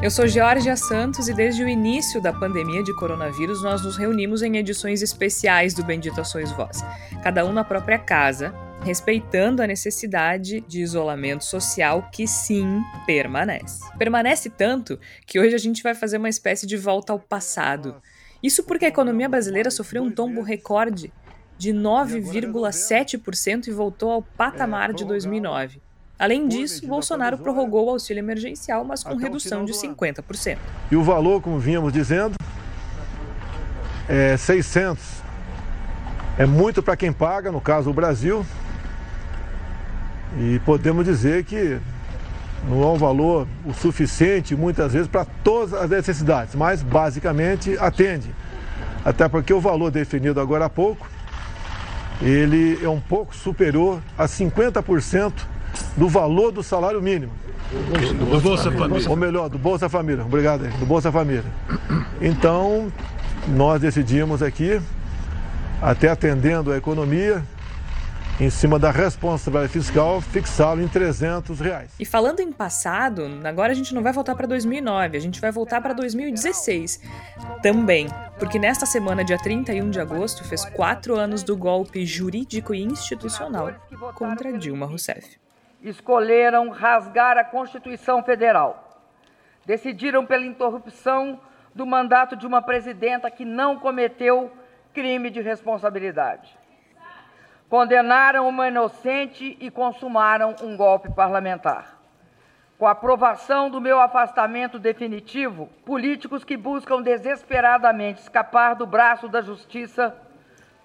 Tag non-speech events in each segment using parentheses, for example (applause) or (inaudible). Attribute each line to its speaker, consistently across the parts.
Speaker 1: Eu sou Georgia Santos e desde o início da pandemia de coronavírus nós nos reunimos em edições especiais do Bendita Sois Voz, cada um na própria casa, respeitando a necessidade de isolamento social que sim permanece. Permanece tanto que hoje a gente vai fazer uma espécie de volta ao passado. Isso porque a economia brasileira sofreu um tombo recorde de 9,7% e voltou ao patamar de 2009. Além disso, Bolsonaro prorrogou o auxílio emergencial, mas com redução de 50%.
Speaker 2: E o valor, como vínhamos dizendo, é 600. É muito para quem paga, no caso o Brasil. E podemos dizer que não é um valor o suficiente, muitas vezes, para todas as necessidades, mas basicamente atende. Até porque o valor definido agora há pouco ele é um pouco superior a 50% do valor do salário mínimo.
Speaker 3: Do Bolsa Família.
Speaker 2: Ou melhor, do Bolsa Família. Obrigado, do Bolsa Família. Então, nós decidimos aqui, até atendendo a economia, em cima da responsabilidade fiscal, fixá-lo em 300 reais.
Speaker 1: E falando em passado, agora a gente não vai voltar para 2009, a gente vai voltar para 2016 também, porque nesta semana, dia 31 de agosto, fez quatro anos do golpe jurídico e institucional contra Dilma Rousseff.
Speaker 4: Escolheram rasgar a Constituição Federal. Decidiram pela interrupção do mandato de uma presidenta que não cometeu crime de responsabilidade condenaram uma inocente e consumaram um golpe parlamentar. Com a aprovação do meu afastamento definitivo, políticos que buscam desesperadamente escapar do braço da justiça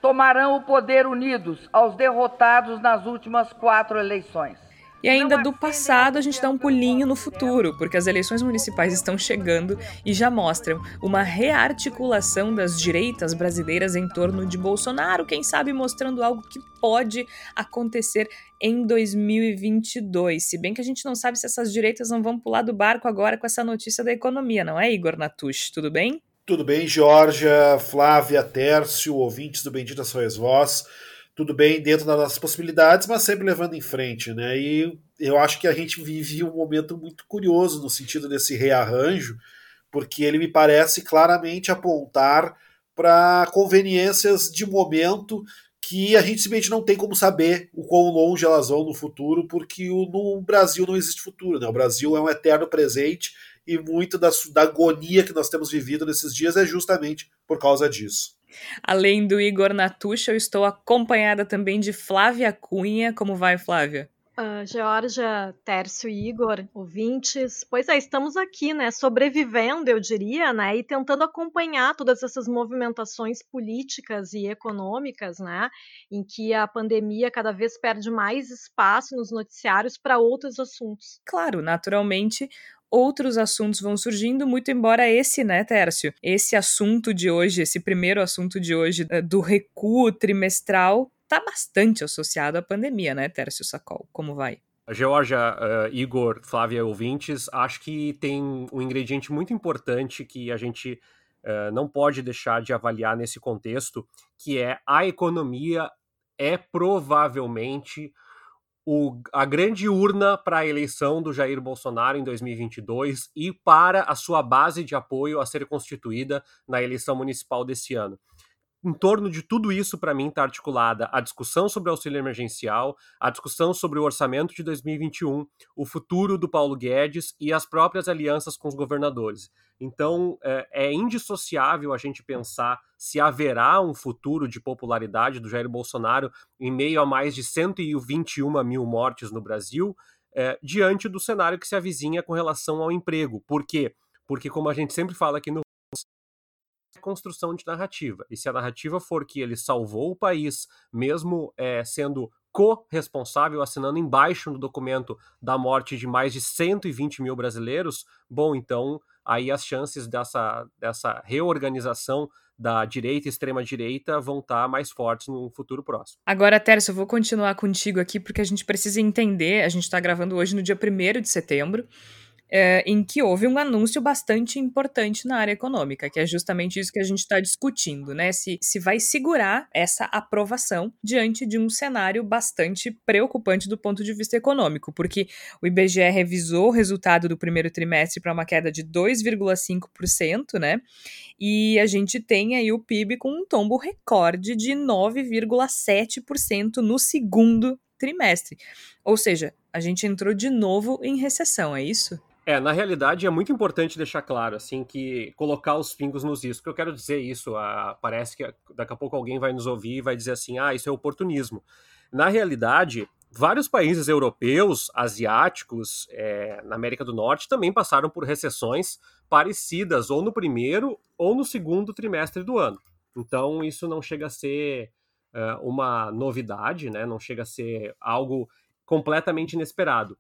Speaker 4: tomarão o poder unidos aos derrotados nas últimas quatro eleições.
Speaker 1: E ainda do passado, a gente dá um pulinho no futuro, porque as eleições municipais estão chegando e já mostram uma rearticulação das direitas brasileiras em torno de Bolsonaro, quem sabe mostrando algo que pode acontecer em 2022. Se bem que a gente não sabe se essas direitas não vão pular do barco agora com essa notícia da economia, não é, Igor Natush? Tudo bem?
Speaker 3: Tudo bem, Georgia, Flávia, Tércio, ouvintes do Bendita Sois Voz tudo bem dentro das nossas possibilidades, mas sempre levando em frente, né? E eu acho que a gente vive um momento muito curioso no sentido desse rearranjo, porque ele me parece claramente apontar para conveniências de momento que a gente simplesmente não tem como saber o quão longe elas vão no futuro, porque no Brasil não existe futuro, né? O Brasil é um eterno presente e muito da, da agonia que nós temos vivido nesses dias é justamente por causa disso.
Speaker 1: Além do Igor Natucha, eu estou acompanhada também de Flávia Cunha. Como vai, Flávia?
Speaker 5: Uh, Georgia, Tércio e Igor, ouvintes. Pois é, estamos aqui, né, sobrevivendo, eu diria, né, e tentando acompanhar todas essas movimentações políticas e econômicas, né, em que a pandemia cada vez perde mais espaço nos noticiários para outros assuntos.
Speaker 1: Claro, naturalmente, outros assuntos vão surgindo, muito embora esse, né, Tércio, esse assunto de hoje, esse primeiro assunto de hoje eh, do recuo trimestral, está bastante associado à pandemia, né, Tércio Sacol? Como vai?
Speaker 6: Georgia, uh, Igor, Flávia, ouvintes, acho que tem um ingrediente muito importante que a gente uh, não pode deixar de avaliar nesse contexto, que é a economia é provavelmente o, a grande urna para a eleição do Jair Bolsonaro em 2022 e para a sua base de apoio a ser constituída na eleição municipal desse ano em torno de tudo isso, para mim, está articulada a discussão sobre o auxílio emergencial, a discussão sobre o orçamento de 2021, o futuro do Paulo Guedes e as próprias alianças com os governadores. Então, é, é indissociável a gente pensar se haverá um futuro de popularidade do Jair Bolsonaro em meio a mais de 121 mil mortes no Brasil, é, diante do cenário que se avizinha com relação ao emprego. Por quê? Porque, como a gente sempre fala aqui no construção de narrativa. E se a narrativa for que ele salvou o país, mesmo é, sendo co-responsável, assinando embaixo no documento da morte de mais de 120 mil brasileiros, bom, então aí as chances dessa, dessa reorganização da direita e extrema-direita vão estar tá mais fortes no futuro próximo.
Speaker 1: Agora, Tércio, eu vou continuar contigo aqui porque a gente precisa entender, a gente está gravando hoje no dia 1 de setembro, é, em que houve um anúncio bastante importante na área econômica, que é justamente isso que a gente está discutindo, né? Se, se vai segurar essa aprovação diante de um cenário bastante preocupante do ponto de vista econômico, porque o IBGE revisou o resultado do primeiro trimestre para uma queda de 2,5%, né? E a gente tem aí o PIB com um tombo recorde de 9,7% no segundo trimestre. Ou seja, a gente entrou de novo em recessão, é isso?
Speaker 6: É, na realidade é muito importante deixar claro, assim, que colocar os pingos nos is. O que eu quero dizer isso, ah, parece que daqui a pouco alguém vai nos ouvir e vai dizer assim, ah, isso é oportunismo. Na realidade, vários países europeus, asiáticos, é, na América do Norte, também passaram por recessões parecidas, ou no primeiro ou no segundo trimestre do ano. Então, isso não chega a ser uh, uma novidade, né? não chega a ser algo completamente inesperado.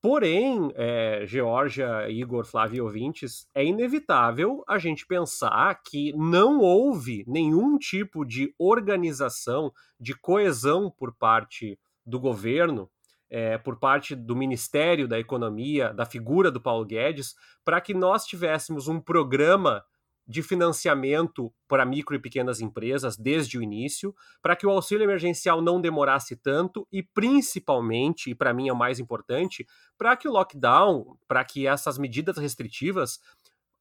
Speaker 6: Porém, é, Georgia, Igor, Flávio e ouvintes, é inevitável a gente pensar que não houve nenhum tipo de organização, de coesão por parte do governo, é, por parte do Ministério da Economia, da figura do Paulo Guedes, para que nós tivéssemos um programa de financiamento para micro e pequenas empresas desde o início, para que o auxílio emergencial não demorasse tanto e, principalmente, e para mim é o mais importante, para que o lockdown, para que essas medidas restritivas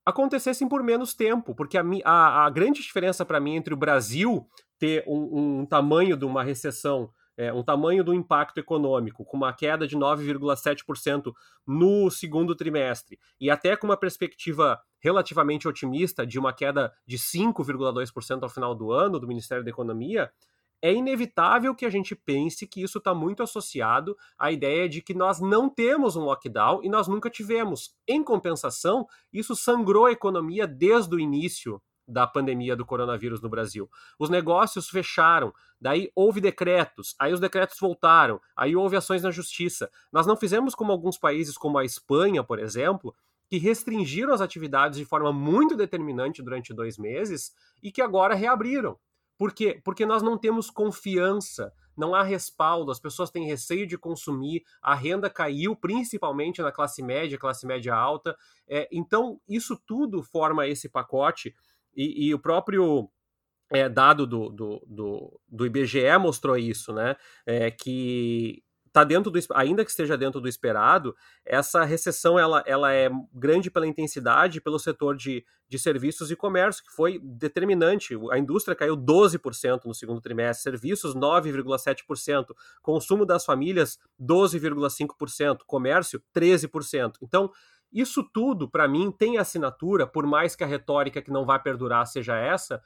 Speaker 6: acontecessem por menos tempo, porque a, a, a grande diferença para mim entre o Brasil ter um, um tamanho de uma recessão é, um tamanho do impacto econômico, com uma queda de 9,7% no segundo trimestre, e até com uma perspectiva relativamente otimista de uma queda de 5,2% ao final do ano do Ministério da Economia, é inevitável que a gente pense que isso está muito associado à ideia de que nós não temos um lockdown e nós nunca tivemos. Em compensação, isso sangrou a economia desde o início da pandemia do coronavírus no Brasil. Os negócios fecharam, daí houve decretos, aí os decretos voltaram, aí houve ações na justiça. Nós não fizemos como alguns países, como a Espanha, por exemplo, que restringiram as atividades de forma muito determinante durante dois meses e que agora reabriram. Por quê? Porque nós não temos confiança, não há respaldo, as pessoas têm receio de consumir, a renda caiu, principalmente na classe média, classe média alta. É, então, isso tudo forma esse pacote e, e o próprio é, dado do, do, do, do, IBGE mostrou isso, né? É, que tá dentro do ainda que esteja dentro do esperado, essa recessão ela, ela é grande pela intensidade, pelo setor de, de serviços e comércio, que foi determinante. A indústria caiu 12% no segundo trimestre, serviços 9,7%, consumo das famílias 12,5%, comércio 13%. Então, isso tudo, para mim, tem assinatura, por mais que a retórica que não vai perdurar seja essa,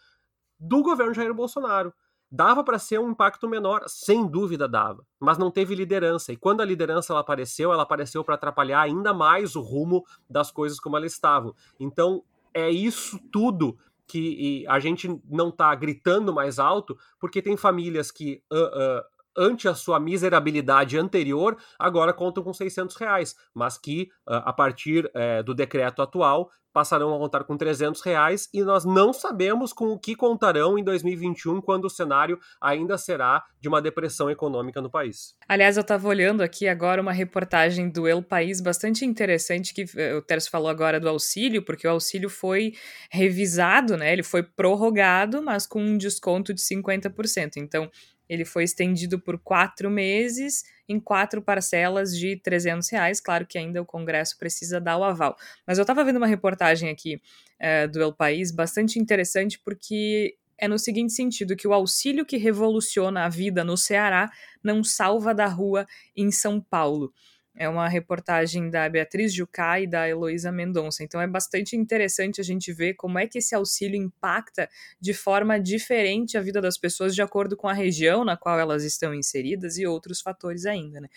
Speaker 6: do governo Jair Bolsonaro. Dava para ser um impacto menor, sem dúvida dava, mas não teve liderança. E quando a liderança ela apareceu, ela apareceu para atrapalhar ainda mais o rumo das coisas como elas estavam. Então, é isso tudo que a gente não está gritando mais alto, porque tem famílias que uh, uh, ante a sua miserabilidade anterior, agora contam com 600 reais, mas que ah, a partir é, do decreto atual passarão a contar com 300 reais e nós não sabemos com o que contarão em 2021 quando o cenário ainda será de uma depressão econômica no país.
Speaker 1: Aliás, eu estava olhando aqui agora uma reportagem do El País bastante interessante que eh, o Terço falou agora do auxílio, porque o auxílio foi revisado, né? Ele foi prorrogado, mas com um desconto de 50%. Então, ele foi estendido por quatro meses em quatro parcelas de 300 reais. Claro que ainda o Congresso precisa dar o aval. Mas eu estava vendo uma reportagem aqui é, do El País bastante interessante porque é no seguinte sentido, que o auxílio que revoluciona a vida no Ceará não salva da rua em São Paulo. É uma reportagem da Beatriz Jucá e da Heloísa Mendonça. Então é bastante interessante a gente ver como é que esse auxílio impacta de forma diferente a vida das pessoas de acordo com a região na qual elas estão inseridas e outros fatores ainda, né?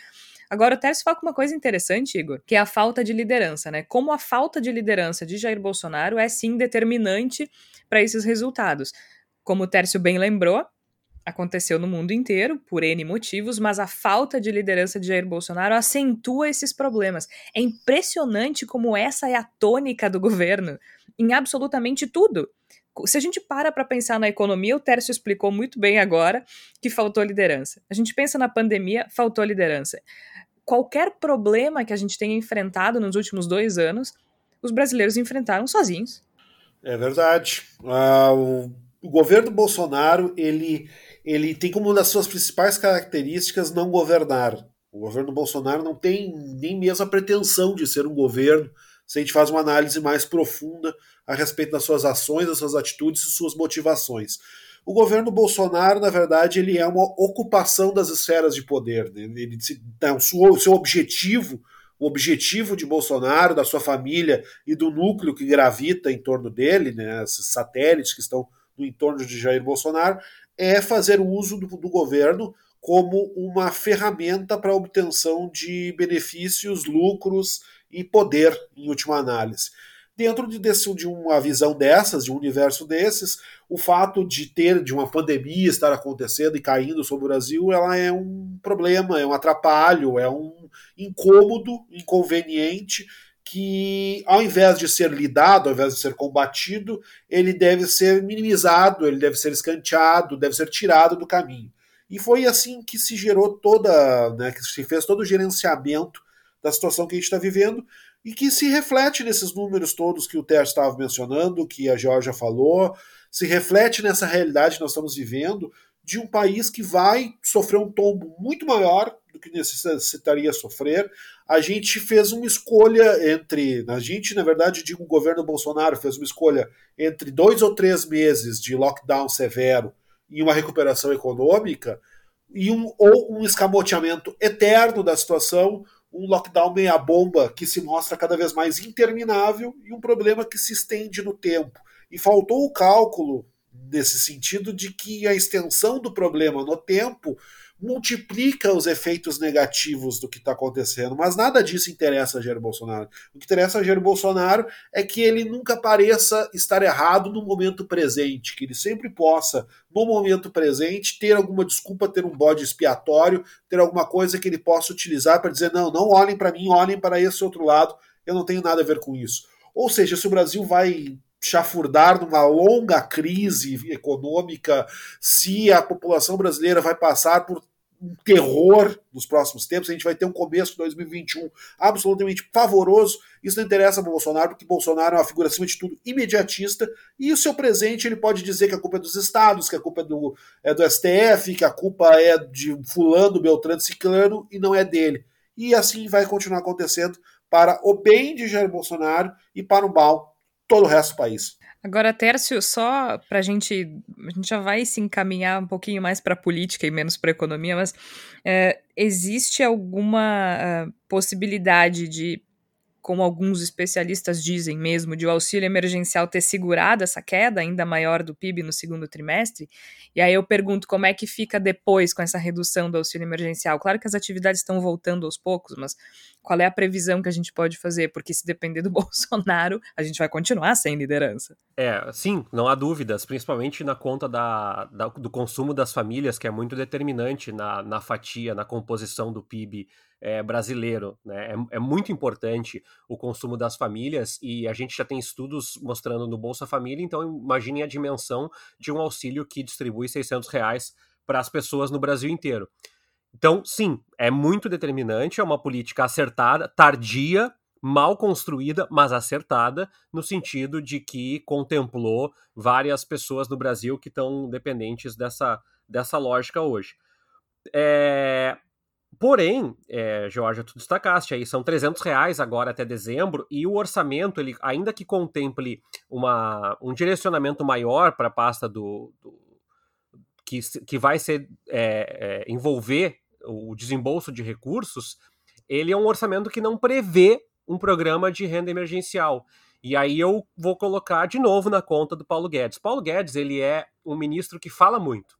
Speaker 1: Agora, o Tércio fala com uma coisa interessante, Igor, que é a falta de liderança, né? Como a falta de liderança de Jair Bolsonaro é sim determinante para esses resultados. Como o Tércio bem lembrou, aconteceu no mundo inteiro, por N motivos, mas a falta de liderança de Jair Bolsonaro acentua esses problemas. É impressionante como essa é a tônica do governo em absolutamente tudo. Se a gente para para pensar na economia, o Tércio explicou muito bem agora que faltou liderança. A gente pensa na pandemia, faltou liderança. Qualquer problema que a gente tenha enfrentado nos últimos dois anos, os brasileiros enfrentaram sozinhos.
Speaker 3: É verdade. Ah, o, o governo Bolsonaro ele, ele tem como uma das suas principais características não governar. O governo Bolsonaro não tem nem mesmo a pretensão de ser um governo se a gente faz uma análise mais profunda a respeito das suas ações, das suas atitudes e suas motivações. O governo Bolsonaro, na verdade, ele é uma ocupação das esferas de poder. Né? Ele, o, seu, seu objetivo, o objetivo de Bolsonaro, da sua família e do núcleo que gravita em torno dele, né, esses satélites que estão no entorno de Jair Bolsonaro, é fazer uso do, do governo como uma ferramenta para obtenção de benefícios, lucros e poder, em última análise. Dentro de, desse, de uma visão dessas, de um universo desses, o fato de ter de uma pandemia estar acontecendo e caindo sobre o Brasil, ela é um problema, é um atrapalho, é um incômodo, inconveniente que, ao invés de ser lidado, ao invés de ser combatido, ele deve ser minimizado, ele deve ser escanteado, deve ser tirado do caminho. E foi assim que se gerou toda, né, que se fez todo o gerenciamento da situação que a gente está vivendo e que se reflete nesses números todos que o Ter estava mencionando, que a Georgia falou, se reflete nessa realidade que nós estamos vivendo de um país que vai sofrer um tombo muito maior do que necessitaria sofrer. A gente fez uma escolha entre. A gente, na verdade, digo, o governo Bolsonaro fez uma escolha entre dois ou três meses de lockdown severo e uma recuperação econômica, e um, ou um escamoteamento eterno da situação, um lockdown meia-bomba que se mostra cada vez mais interminável e um problema que se estende no tempo. E faltou o cálculo nesse sentido de que a extensão do problema no tempo multiplica os efeitos negativos do que está acontecendo. Mas nada disso interessa a Jair Bolsonaro. O que interessa a Jair Bolsonaro é que ele nunca pareça estar errado no momento presente, que ele sempre possa, no momento presente, ter alguma desculpa, ter um bode expiatório, ter alguma coisa que ele possa utilizar para dizer: não, não olhem para mim, olhem para esse outro lado, eu não tenho nada a ver com isso. Ou seja, se o Brasil vai chafurdar numa longa crise econômica, se a população brasileira vai passar por um terror nos próximos tempos, a gente vai ter um começo de 2021 absolutamente pavoroso. Isso não interessa para Bolsonaro, porque Bolsonaro é uma figura, acima de tudo, imediatista, e o seu presente ele pode dizer que a culpa é dos estados, que a culpa é do, é do STF, que a culpa é de fulano, Beltrano, Ciclano, e não é dele. E assim vai continuar acontecendo para o bem de Jair Bolsonaro e para o mal todo o resto do país.
Speaker 1: Agora, Tércio, só para a gente. A gente já vai se encaminhar um pouquinho mais para a política e menos para a economia, mas é, existe alguma uh, possibilidade de, como alguns especialistas dizem mesmo, de o auxílio emergencial ter segurado essa queda ainda maior do PIB no segundo trimestre? E aí eu pergunto como é que fica depois com essa redução do auxílio emergencial? Claro que as atividades estão voltando aos poucos, mas qual é a previsão que a gente pode fazer? Porque se depender do (laughs) Bolsonaro, a gente vai continuar sem liderança.
Speaker 6: É, sim, não há dúvidas, principalmente na conta da, da do consumo das famílias, que é muito determinante na, na fatia, na composição do PIB é, brasileiro. Né? É, é, muito importante o consumo das famílias e a gente já tem estudos mostrando no Bolsa Família, então imagine a dimensão de um auxílio que distribui 600 reais para as pessoas no Brasil inteiro. Então, sim, é muito determinante, é uma política acertada, tardia, mal construída, mas acertada, no sentido de que contemplou várias pessoas no Brasil que estão dependentes dessa, dessa lógica hoje. É, Porém, é, Georgia, tu destacaste aí, são 300 reais agora até dezembro, e o orçamento, ele, ainda que contemple uma, um direcionamento maior para a pasta do, do, que, que vai ser é, é, envolver o desembolso de recursos, ele é um orçamento que não prevê um programa de renda emergencial. E aí eu vou colocar de novo na conta do Paulo Guedes. Paulo Guedes, ele é um ministro que fala muito.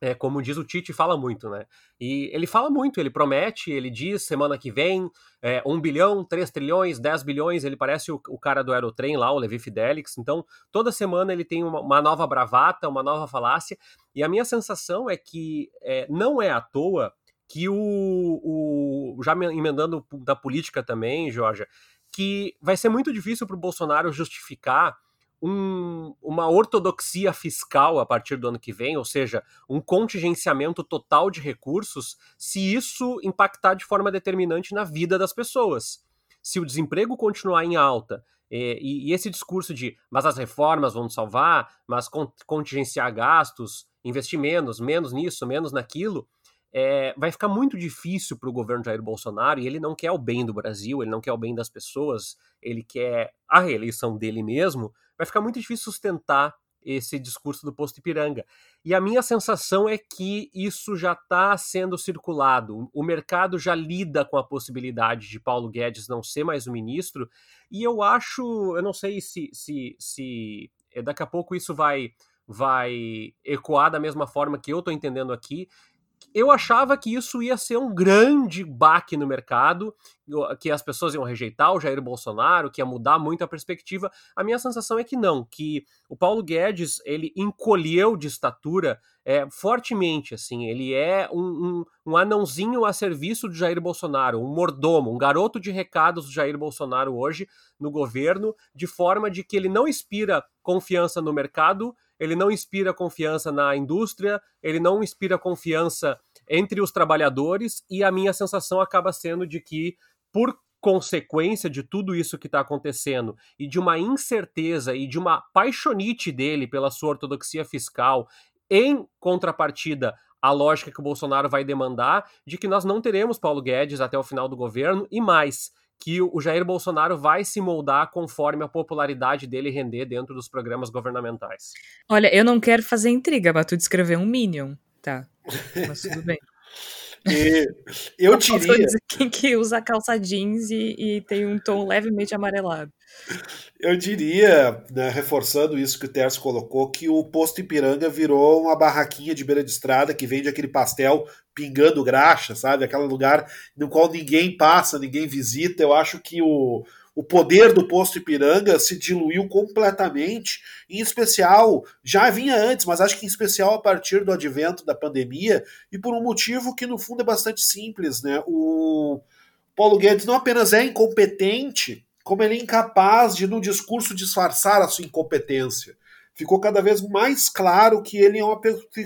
Speaker 6: É, como diz o Tite, fala muito, né? E ele fala muito, ele promete, ele diz semana que vem é, 1 bilhão, 3 trilhões, 10 bilhões, ele parece o, o, cara do Aerotrem lá, o Levi Fidelix. Então, toda semana ele tem uma, uma nova bravata, uma nova falácia. E a minha sensação é que é, não é à toa que o, o. Já emendando da política também, Georgia, que vai ser muito difícil para o Bolsonaro justificar um, uma ortodoxia fiscal a partir do ano que vem, ou seja, um contingenciamento total de recursos, se isso impactar de forma determinante na vida das pessoas. Se o desemprego continuar em alta e, e esse discurso de mas as reformas vão salvar, mas contingenciar gastos, investir menos, menos nisso, menos naquilo, é, vai ficar muito difícil para o governo Jair Bolsonaro, e ele não quer o bem do Brasil, ele não quer o bem das pessoas, ele quer a reeleição dele mesmo, vai ficar muito difícil sustentar esse discurso do posto Ipiranga. E a minha sensação é que isso já está sendo circulado. O mercado já lida com a possibilidade de Paulo Guedes não ser mais o ministro, e eu acho, eu não sei se, se, se eh, daqui a pouco isso vai vai ecoar da mesma forma que eu estou entendendo aqui, eu achava que isso ia ser um grande baque no mercado, que as pessoas iam rejeitar o Jair Bolsonaro, que ia mudar muito a perspectiva. A minha sensação é que não, que o Paulo Guedes ele encolheu de estatura é, fortemente, assim, ele é um, um, um anãozinho a serviço do Jair Bolsonaro, um mordomo, um garoto de recados do Jair Bolsonaro hoje no governo, de forma de que ele não inspira confiança no mercado ele não inspira confiança na indústria, ele não inspira confiança entre os trabalhadores, e a minha sensação acaba sendo de que, por consequência de tudo isso que está acontecendo e de uma incerteza e de uma paixonite dele pela sua ortodoxia fiscal, em contrapartida à lógica que o Bolsonaro vai demandar, de que nós não teremos Paulo Guedes até o final do governo e mais que o Jair Bolsonaro vai se moldar conforme a popularidade dele render dentro dos programas governamentais.
Speaker 1: Olha, eu não quero fazer intriga, mas tu descrever um Minion, tá? Mas tudo bem. (laughs) (laughs)
Speaker 3: E eu diria.
Speaker 1: Quem que usa calça jeans e, e, tem um tom levemente amarelado.
Speaker 3: Eu diria, né, reforçando isso que o Terço colocou, que o posto Ipiranga virou uma barraquinha de beira de estrada que vende aquele pastel pingando graxa, sabe? Aquele lugar no qual ninguém passa, ninguém visita. Eu acho que o, o poder do posto Ipiranga se diluiu completamente, em especial, já vinha antes, mas acho que em especial a partir do advento da pandemia, e por um motivo que no fundo é bastante simples, né? O Paulo Guedes não apenas é incompetente, como ele é incapaz de, no discurso, disfarçar a sua incompetência. Ficou cada vez mais claro que ele é uma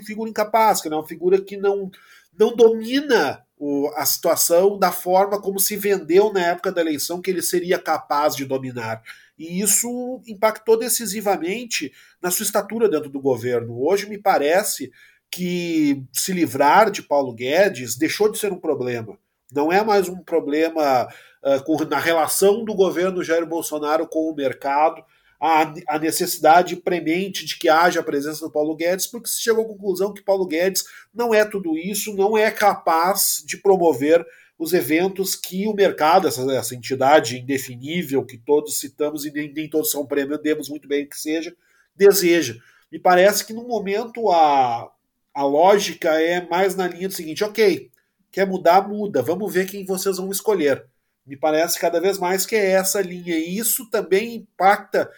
Speaker 3: figura incapaz, que ele é uma figura que não, não domina o, a situação da forma como se vendeu na época da eleição que ele seria capaz de dominar. E isso impactou decisivamente na sua estatura dentro do governo. Hoje me parece que se livrar de Paulo Guedes deixou de ser um problema. Não é mais um problema uh, com, na relação do governo Jair Bolsonaro com o mercado, a, a necessidade premente de que haja a presença do Paulo Guedes, porque se chegou à conclusão que Paulo Guedes não é tudo isso, não é capaz de promover os eventos que o mercado, essa, essa entidade indefinível que todos citamos e nem, nem todos são prêmio, demos muito bem que seja, deseja. Me parece que no momento a, a lógica é mais na linha do seguinte: ok, quer mudar, muda, vamos ver quem vocês vão escolher. Me parece cada vez mais que é essa linha, e isso também impacta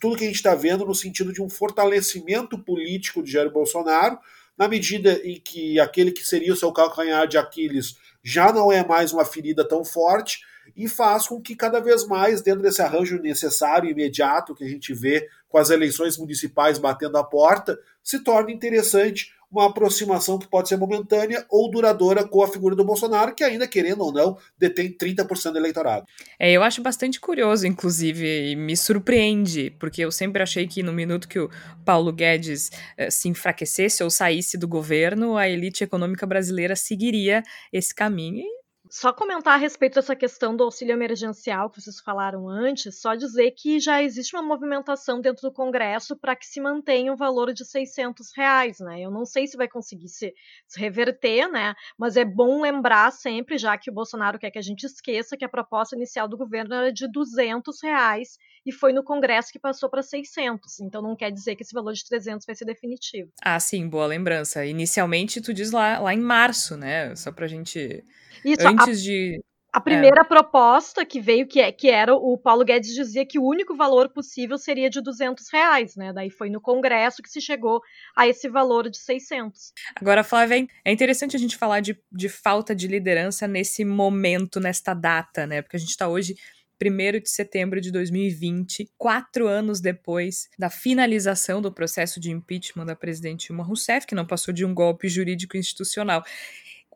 Speaker 3: tudo que a gente está vendo no sentido de um fortalecimento político de Jair Bolsonaro, na medida em que aquele que seria o seu calcanhar de Aquiles já não é mais uma ferida tão forte e faz com que cada vez mais, dentro desse arranjo necessário e imediato que a gente vê com as eleições municipais batendo a porta, se torne interessante uma aproximação que pode ser momentânea ou duradoura com a figura do Bolsonaro, que ainda, querendo ou não, detém 30% do eleitorado.
Speaker 1: É, eu acho bastante curioso, inclusive, e me surpreende, porque eu sempre achei que no minuto que o Paulo Guedes eh, se enfraquecesse ou saísse do governo, a elite econômica brasileira seguiria esse caminho. E
Speaker 5: Só comentar a respeito dessa questão do auxílio emergencial que vocês falaram antes, só dizer que já existe uma movimentação dentro do Congresso para que se mantenha o valor de 600 reais, né? Eu não sei se vai conseguir se, se, reverter, né? Mas é bom lembrar sempre, já que o Bolsonaro quer que a gente esqueça, que a proposta inicial do governo era de 200 reais e foi no Congresso que passou para 600. Então não quer dizer que esse valor de 300 vai ser definitivo.
Speaker 1: Ah, sim, boa lembrança. Inicialmente tu diz lá, lá em março, né? Só para a gente isso, Antes a, de.
Speaker 5: A é. primeira é. proposta que veio, que, é, que era o Paulo Guedes dizia que o único valor possível seria de 200 reais, né? Daí foi no Congresso que se chegou a esse valor de 600.
Speaker 1: Agora, Flávia, é interessante a gente falar de, de falta de liderança nesse momento, nesta data, né? Porque a gente está hoje 1 de setembro de 2020, quatro anos depois da finalização do processo de impeachment da presidente Dilma Rousseff, que não passou de um golpe jurídico institucional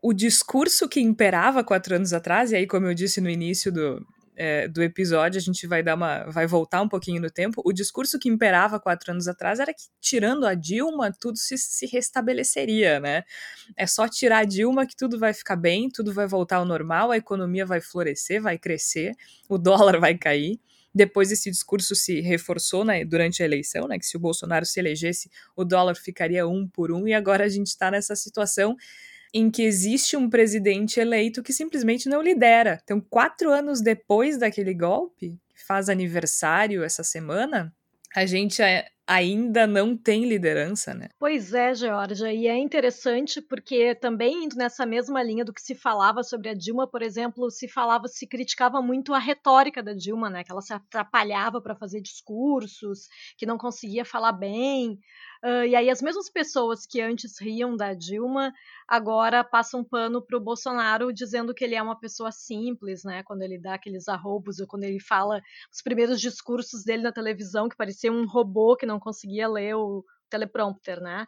Speaker 1: o discurso que imperava quatro anos atrás, e aí, como eu disse no início do, é, do episódio, a gente vai dar uma. vai voltar um pouquinho no tempo. O discurso que imperava quatro anos atrás era que, tirando a Dilma, tudo se, se restabeleceria, né? É só tirar a Dilma que tudo vai ficar bem, tudo vai voltar ao normal, a economia vai florescer, vai crescer, o dólar vai cair. Depois esse discurso se reforçou né, durante a eleição, né, que se o Bolsonaro se elegesse, o dólar ficaria um por um, e agora a gente está nessa situação em que existe um presidente eleito que simplesmente não lidera. Então, quatro anos depois daquele golpe, que faz aniversário essa semana, a gente ainda não tem liderança, né?
Speaker 5: Pois é, Georgia, e é interessante porque também indo nessa mesma linha do que se falava sobre a Dilma, por exemplo, se falava, se criticava muito a retórica da Dilma, né? Que ela se atrapalhava para fazer discursos, que não conseguia falar bem. Uh, e aí as mesmas pessoas que antes riam da Dilma agora passam pano para o Bolsonaro dizendo que ele é uma pessoa simples, né? Quando ele dá aqueles arrobos ou quando ele fala os primeiros discursos dele na televisão que parecia um robô que não conseguia ler o teleprompter, né?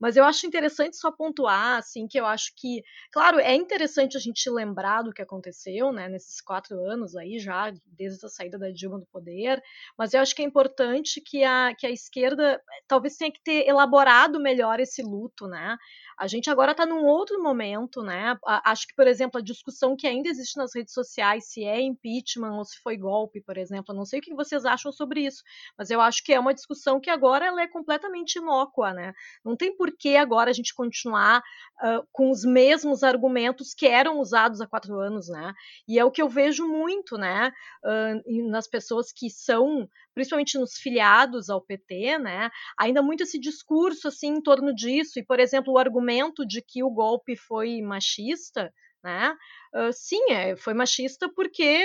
Speaker 5: Mas eu acho interessante só pontuar, assim, que eu acho que, claro, é interessante a gente lembrar do que aconteceu, né, nesses quatro anos aí já, desde a saída da Dilma do poder, mas eu acho que é importante que a, que a esquerda talvez tenha que ter elaborado melhor esse luto, né, a gente agora está num outro momento, né? Acho que, por exemplo, a discussão que ainda existe nas redes sociais, se é impeachment ou se foi golpe, por exemplo, eu não sei o que vocês acham sobre isso, mas eu acho que é uma discussão que agora ela é completamente inócua, né? Não tem por que agora a gente continuar uh, com os mesmos argumentos que eram usados há quatro anos, né? E é o que eu vejo muito, né? Uh, nas pessoas que são principalmente nos filiados ao PT, né, ainda muito esse discurso assim em torno disso. E, por exemplo, o argumento de que o golpe foi machista, né? Uh, sim, é, foi machista porque,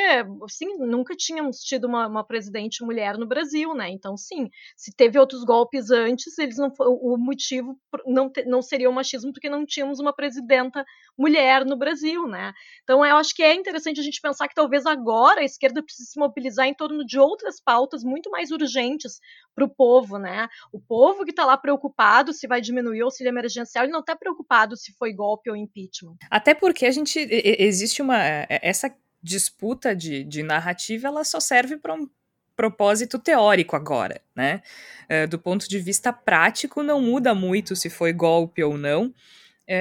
Speaker 5: sim, nunca tínhamos tido uma, uma, presidente mulher no Brasil, né? Então, sim, se teve outros golpes antes, eles não o motivo não, te, não seria o machismo porque não tínhamos uma presidenta mulher no Brasil, né? Então, eu acho que é interessante a gente pensar que talvez agora a esquerda precise se mobilizar em torno de outras pautas muito mais urgentes para o povo, né? O povo que está lá preocupado se vai diminuir o auxílio emergencial, ele não está preocupado se foi golpe ou impeachment.
Speaker 1: Até porque a gente existe uma. É, é, essa disputa de, de narrativa ela só serve para um propósito teórico agora, né? É, do ponto de vista prático, não muda muito se foi golpe ou não,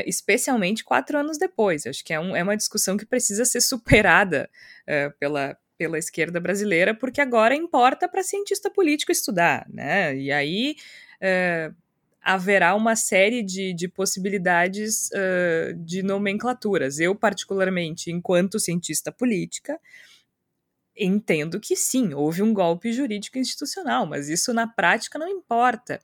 Speaker 1: especialmente quatro anos depois. Acho que é, um, é uma discussão que precisa ser superada pela, pela esquerda brasileira, porque agora importa para cientista político estudar, né? E aí é, haverá uma série de, de possibilidades uh, de nomenclaturas. Eu, particularmente, enquanto cientista política, entendo que sim, houve um golpe jurídico institucional, mas isso na prática não importa.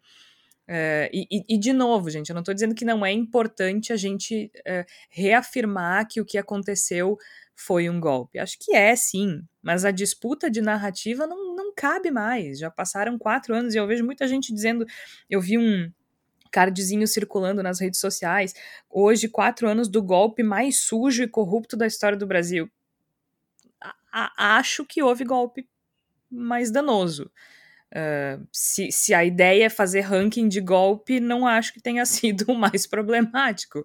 Speaker 1: Uh, e, e, de novo, gente, eu não estou dizendo que não é importante a gente uh, reafirmar que o que aconteceu foi um golpe. Acho que é, sim, mas a disputa de narrativa não, não cabe mais. Já passaram quatro anos e eu vejo muita gente dizendo. Eu vi um, cardzinho circulando nas redes sociais. Hoje, quatro anos do golpe mais sujo e corrupto da história do Brasil. A acho que houve golpe mais danoso. Uh, se, se a ideia é fazer ranking de golpe, não acho que tenha (laughs) sido o mais problemático.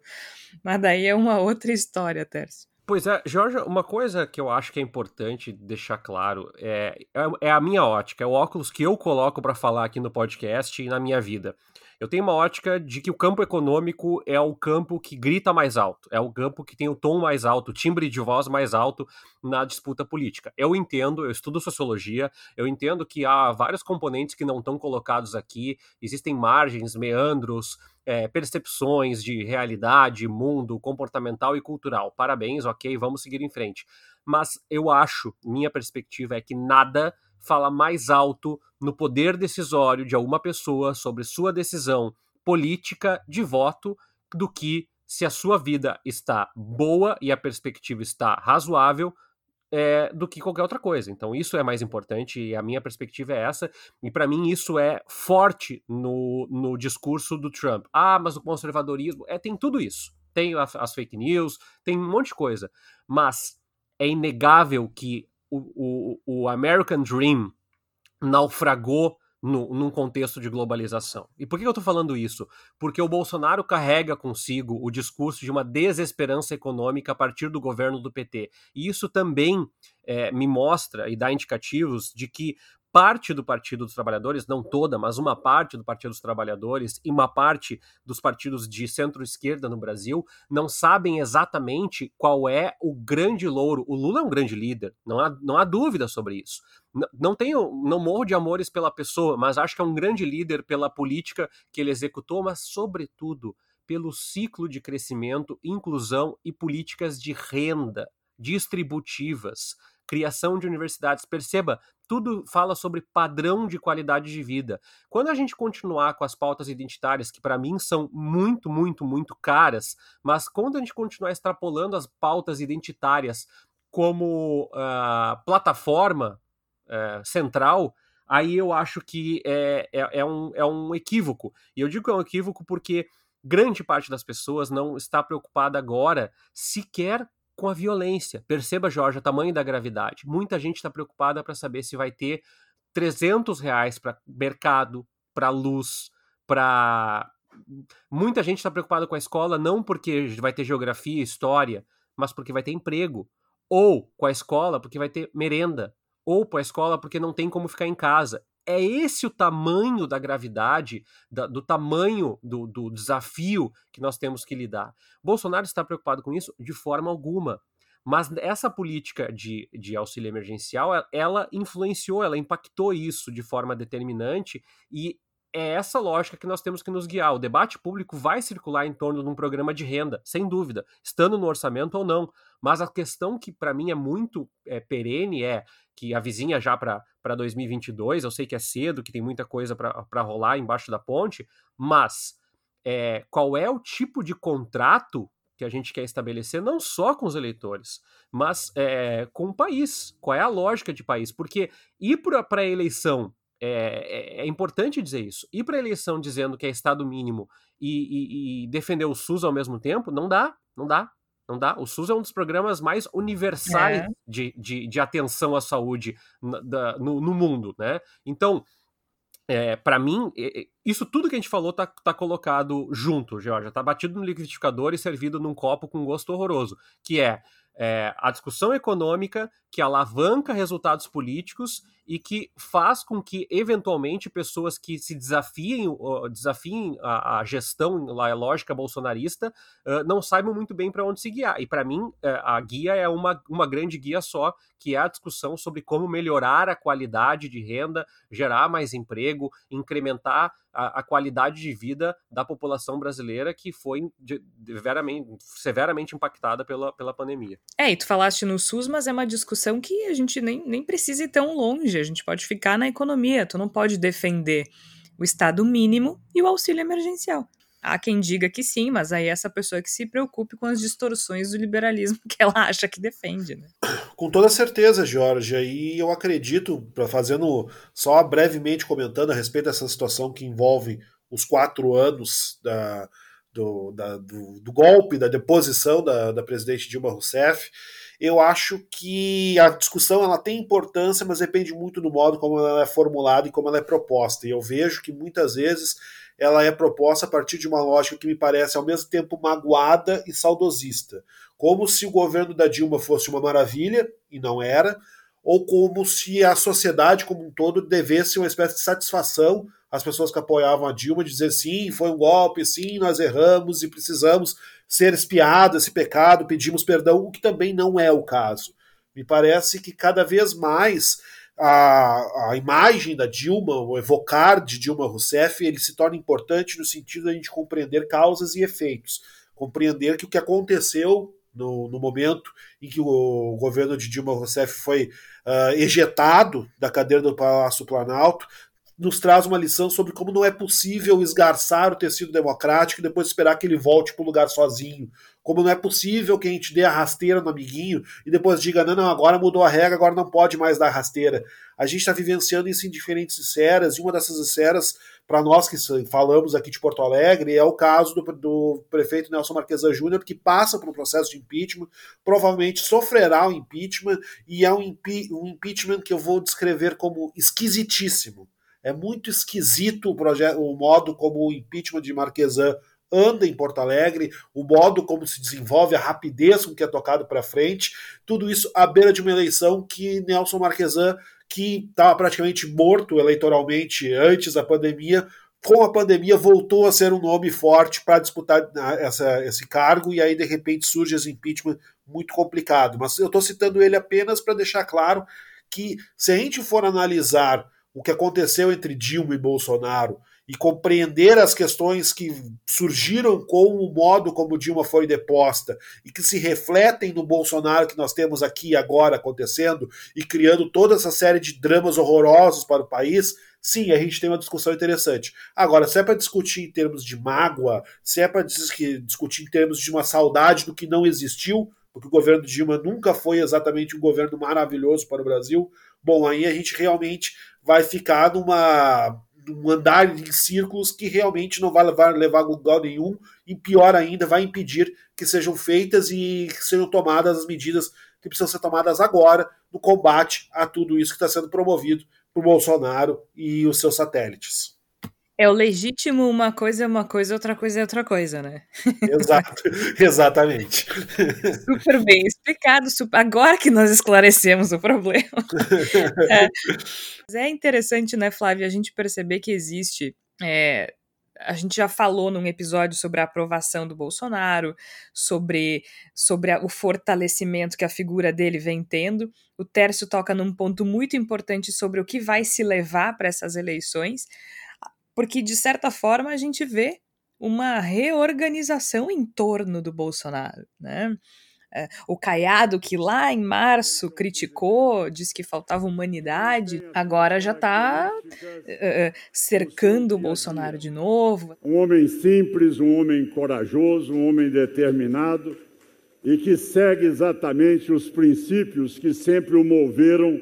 Speaker 1: Mas daí é uma outra história, Tércio.
Speaker 6: Pois é, Jorge, uma coisa que eu acho que é importante deixar claro é, é, é a minha ótica, é o óculos que eu coloco para falar aqui no podcast e na minha vida. Eu tenho uma ótica de que o campo econômico é o campo que grita mais alto, é o campo que tem o tom mais alto, o timbre de voz mais alto na disputa política. Eu entendo, eu estudo sociologia, eu entendo que há vários componentes que não estão colocados aqui, existem margens, meandros, é, percepções de realidade, mundo, comportamental e cultural. Parabéns, ok, vamos seguir em frente. Mas eu acho, minha perspectiva é que nada fala mais alto no poder decisório de alguma pessoa sobre sua decisão política de voto do que se a sua vida está boa e a perspectiva está razoável, é, do que qualquer outra coisa. Então, isso é mais importante e a minha perspectiva é essa. E para mim, isso é forte no, no discurso do Trump. Ah, mas o conservadorismo. É, tem tudo isso. Tem as, fake news, tem um monte de coisa. Mas é inegável que o, o, American Dream naufragou no, num contexto de globalização. E por que eu estou falando isso? Porque o Bolsonaro carrega consigo o discurso de uma desesperança econômica a partir do governo do PT. E isso também é, me mostra e dá indicativos de que parte do Partido dos Trabalhadores, não toda, mas uma parte do Partido dos Trabalhadores e uma parte dos partidos de centro-esquerda no Brasil não sabem exatamente qual é o grande louro. O Lula é um grande líder, não há, não há dúvida sobre isso. Não, não tenho, não morro de amores pela pessoa, mas acho que é um grande líder pela política que ele executou, mas sobretudo pelo ciclo de crescimento, inclusão e políticas de renda distributivas, criação de universidades. Perceba, tudo fala sobre padrão de qualidade de vida. Quando a gente continuar com as pautas identitárias, que para mim são muito, muito, muito caras, mas quando a gente continuar extrapolando as pautas identitárias como uh, plataforma uh, central, aí eu acho que é, é, é, um, é um equívoco. E eu digo que é um equívoco porque grande parte das pessoas não está preocupada agora sequer com a violência. Perceba, Jorge, o tamanho da gravidade. Muita gente está preocupada para saber se vai ter 300 reais para mercado, para luz, para. Muita gente está preocupada com a escola não porque vai ter geografia, história, mas porque vai ter emprego. Ou com a escola porque vai ter merenda. Ou com a escola porque não tem como ficar em casa. É esse o tamanho da gravidade, da, do tamanho do, do desafio que nós temos que lidar. Bolsonaro está preocupado com isso de forma alguma. Mas essa política de, de auxílio emergencial, ela influenciou, ela impactou isso de forma determinante e é essa lógica que nós temos que nos guiar. O debate público vai circular em torno de um programa de renda, sem dúvida, estando no orçamento ou não. Mas a questão que para mim é muito é, perene é que a vizinha já para 2022, eu sei que é cedo, que tem muita coisa para rolar embaixo da ponte, mas é, qual é o tipo de contrato que a gente quer estabelecer, não só com os eleitores, mas é, com o país? Qual é a lógica de país? Porque ir para a eleição é, é, é, importante dizer isso. Ir para a eleição dizendo que é Estado mínimo e, e, e, defender o SUS ao mesmo tempo, não dá, não dá, não dá. O SUS é um dos programas mais universais é. de, de, de, atenção à saúde no, da, no, no mundo, né? Então, é, para mim, isso tudo que a gente falou tá, tá colocado junto, Georgia. Tá batido no liquidificador e servido num copo com gosto horroroso, que é, é a discussão econômica que alavanca resultados políticos e que faz com que, eventualmente, pessoas que se desafiem, desafiem a, a gestão, a lógica bolsonarista, uh, não saibam muito bem para onde se guiar. E, para mim, a guia é uma, uma grande guia só, que é a discussão sobre como melhorar a qualidade de renda, gerar mais emprego, incrementar a, a qualidade de vida da população brasileira que foi de, de, veramente, severamente impactada pela, pela pandemia.
Speaker 1: É, e tu falaste no SUS, mas é uma discussão que a gente nem, nem precisa ir tão longe a gente pode ficar na economia, tu não pode defender o estado mínimo e o auxílio emergencial. Há quem diga que sim, mas aí é essa pessoa que se preocupe com as distorções do liberalismo que ela acha que defende. Né?
Speaker 3: Com toda certeza, Georgia, e eu acredito, fazendo só brevemente comentando a respeito dessa situação que envolve os quatro anos da, do, da, do, do, golpe, da deposição da, da presidente Dilma Rousseff, eu acho que a discussão ela tem importância, mas depende muito do modo como ela é formulada e como ela é proposta. E eu vejo que muitas vezes ela é proposta a partir de uma lógica que me parece ao mesmo tempo magoada e saudosista. Como se o governo da Dilma fosse uma maravilha, e não era, ou como se a sociedade como um todo devesse uma espécie de satisfação as pessoas que apoiavam a Dilma dizer sim, foi um golpe, sim, nós erramos e precisamos ser espiado esse pecado, pedimos perdão, o que também não é o caso. Me parece que cada vez mais a, a imagem da Dilma, o evocar de Dilma Rousseff, ele se torna importante no sentido de a gente compreender causas e efeitos, compreender que o que aconteceu no, no, momento em que o governo de Dilma Rousseff foi uh, ejetado da cadeira do Palácio Planalto, nos traz uma lição sobre como não é possível esgarçar o tecido democrático e depois esperar que ele volte para o lugar sozinho. Como não é possível que a gente dê a rasteira no amiguinho e depois diga, não, não, agora mudou a regra, agora não pode mais dar rasteira. A gente está vivenciando isso em diferentes esferas, e uma dessas esferas, para nós que falamos aqui de Porto Alegre, é o caso do, do prefeito Nelson Marquesa Júnior, que passa por um processo de impeachment, provavelmente sofrerá o impeachment, e é um, um impeachment que eu vou descrever como esquisitíssimo é muito esquisito o, projeto, o modo como o impeachment de Marquesan anda em Porto Alegre, o modo como se desenvolve, a rapidez com que é tocado para frente, tudo isso à beira de uma eleição que Nelson Marquesan, que estava praticamente morto eleitoralmente antes da pandemia, com a pandemia voltou a ser um nome forte para disputar ah, essa, esse cargo e aí de repente surge esse impeachment muito complicado. Mas eu estou citando ele apenas para deixar claro que se a gente for analisar o que aconteceu entre Dilma e Bolsonaro e compreender as questões que surgiram com o modo como Dilma foi deposta e que se refletem no Bolsonaro que nós temos aqui agora acontecendo e criando toda essa série de dramas horrorosos para o país, sim, a gente tem uma discussão interessante. Agora, se é para discutir em termos de mágoa, se é para discutir em termos de uma saudade do que não existiu, porque o governo Dilma nunca foi exatamente um governo maravilhoso para o Brasil, bom, aí a gente realmente vai ficar numa um andar em círculos que realmente não vai levar, levar a lugar nenhum e pior ainda vai impedir que sejam feitas e que sejam tomadas as medidas que precisam ser tomadas agora no combate a tudo isso que está sendo promovido por Bolsonaro e os seus satélites.
Speaker 1: É o legítimo, uma coisa é uma coisa, outra coisa é outra coisa, né? (laughs)
Speaker 3: Exato, exatamente.
Speaker 1: Super bem explicado, super... agora que nós esclarecemos o problema. (laughs) é. Mas é interessante, né, Flávia, a gente perceber que existe. É, a gente já falou num episódio sobre a aprovação do Bolsonaro, sobre, sobre a, o fortalecimento que a figura dele vem tendo. O Tércio toca num ponto muito importante sobre o que vai se levar para essas eleições porque de certa forma a gente vê uma reorganização em torno do Bolsonaro, né? É, o Caiado, que lá em março criticou, disse que faltava humanidade, agora já está é, é, cercando o Bolsonaro de novo.
Speaker 7: Um homem simples, um homem corajoso, um homem determinado e que segue exatamente os princípios que sempre o moveram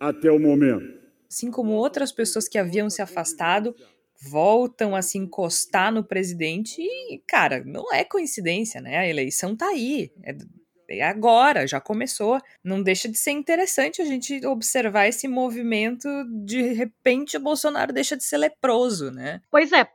Speaker 7: até o momento
Speaker 1: assim como outras pessoas que haviam se afastado, voltam a se encostar no presidente e, cara, não é coincidência, né? A eleição tá aí. É agora, já começou. Não deixa de ser interessante a gente observar esse movimento. De repente, o Bolsonaro deixa de ser leproso, né?
Speaker 5: Pois é,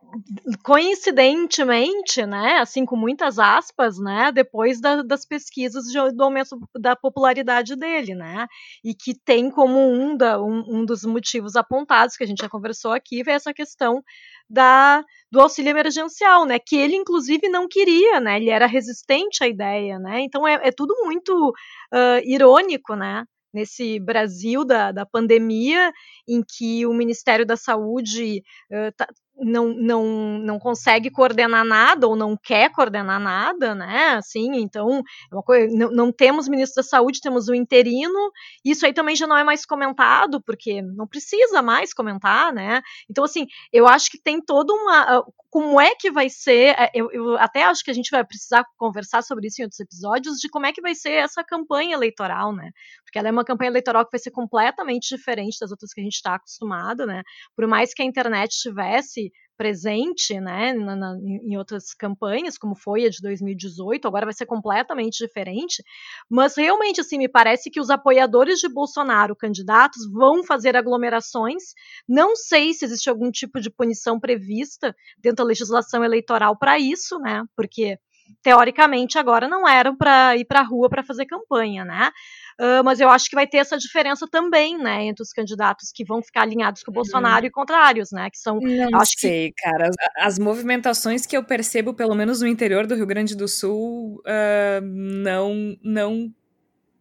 Speaker 5: coincidentemente, né, assim com muitas aspas, né, depois da, das pesquisas do aumento da popularidade dele, né, e que tem como um, da, um, um dos motivos apontados que a gente já conversou aqui, é essa questão da, do auxílio emergencial, né? Que ele, inclusive, não queria, né? Ele era resistente à ideia, né? Então é, é tudo muito uh, irônico, né? Nesse Brasil da, da pandemia, em que o Ministério da Saúde uh, tá, não, não, não consegue coordenar nada ou não quer coordenar nada, né? Assim, então, é coisa, não, não, temos ministro da saúde, temos o interino. Isso aí também já não é mais comentado, porque não precisa mais comentar, né? Então, assim, eu acho que tem toda uma. Como é que vai ser? É, eu, eu até acho que a gente vai precisar conversar sobre isso em outros episódios, de como é que vai ser essa campanha eleitoral, né? Porque ela é uma campanha eleitoral que vai ser completamente diferente das outras que a gente está acostumado, né? Por mais que a internet tivesse presente, né, na, na, em outras campanhas, como foi a de 2018, agora vai ser completamente diferente, mas realmente, assim, me parece que os apoiadores de Bolsonaro, candidatos, vão fazer aglomerações, não sei se existe algum tipo de punição prevista dentro da legislação eleitoral para isso, né, porque teoricamente agora não eram para ir para a rua para fazer campanha, né? Uh, mas eu acho que vai ter essa diferença também, né, entre os candidatos que vão ficar alinhados com o Bolsonaro hum. e contrários, né, que são,
Speaker 1: não acho sei, que... cara, as, as, movimentações que eu percebo, pelo menos no interior do Rio Grande do Sul, uh, não, não,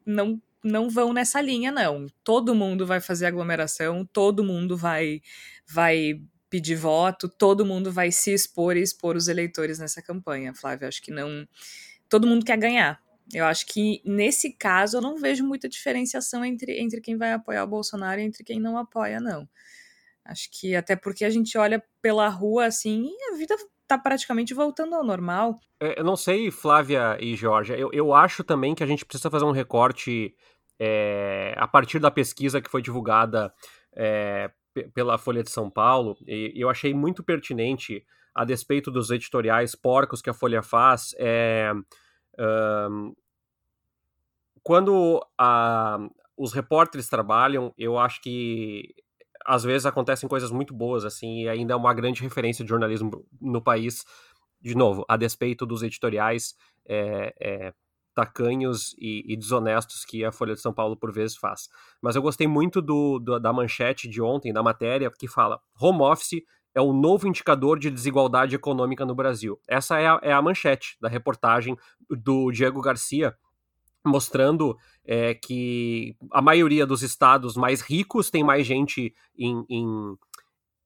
Speaker 1: não, não vão nessa linha, não. Todo mundo vai fazer aglomeração, todo mundo vai, vai pedir voto, todo mundo vai se expor e expor os eleitores nessa campanha, Flávia. Acho que não. Todo mundo quer ganhar. Eu acho que nesse caso eu não vejo muita diferenciação entre, entre quem vai apoiar o Bolsonaro e entre quem não apoia, não. Acho que até porque a gente olha pela rua assim e a vida tá praticamente voltando ao normal.
Speaker 6: É, eu não sei, Flávia e Georgia, eu, eu acho também que a gente precisa fazer um recorte é, a partir da pesquisa que foi divulgada é, pela Folha de São Paulo, e eu achei muito pertinente, a despeito dos editoriais porcos que a Folha faz, é, um, quando a, os repórteres trabalham, eu acho que às vezes acontecem coisas muito boas, assim, e ainda é uma grande referência de jornalismo no país. De novo, a despeito dos editoriais é, é, tacanhos e, e, desonestos que a Folha de São Paulo por vezes faz. Mas eu gostei muito do, do, da manchete de ontem, da matéria, que fala: home office é o novo indicador de desigualdade econômica no Brasil. Essa é a, é a manchete da reportagem do Diego Garcia, mostrando é, que a maioria dos estados mais ricos tem mais gente em, em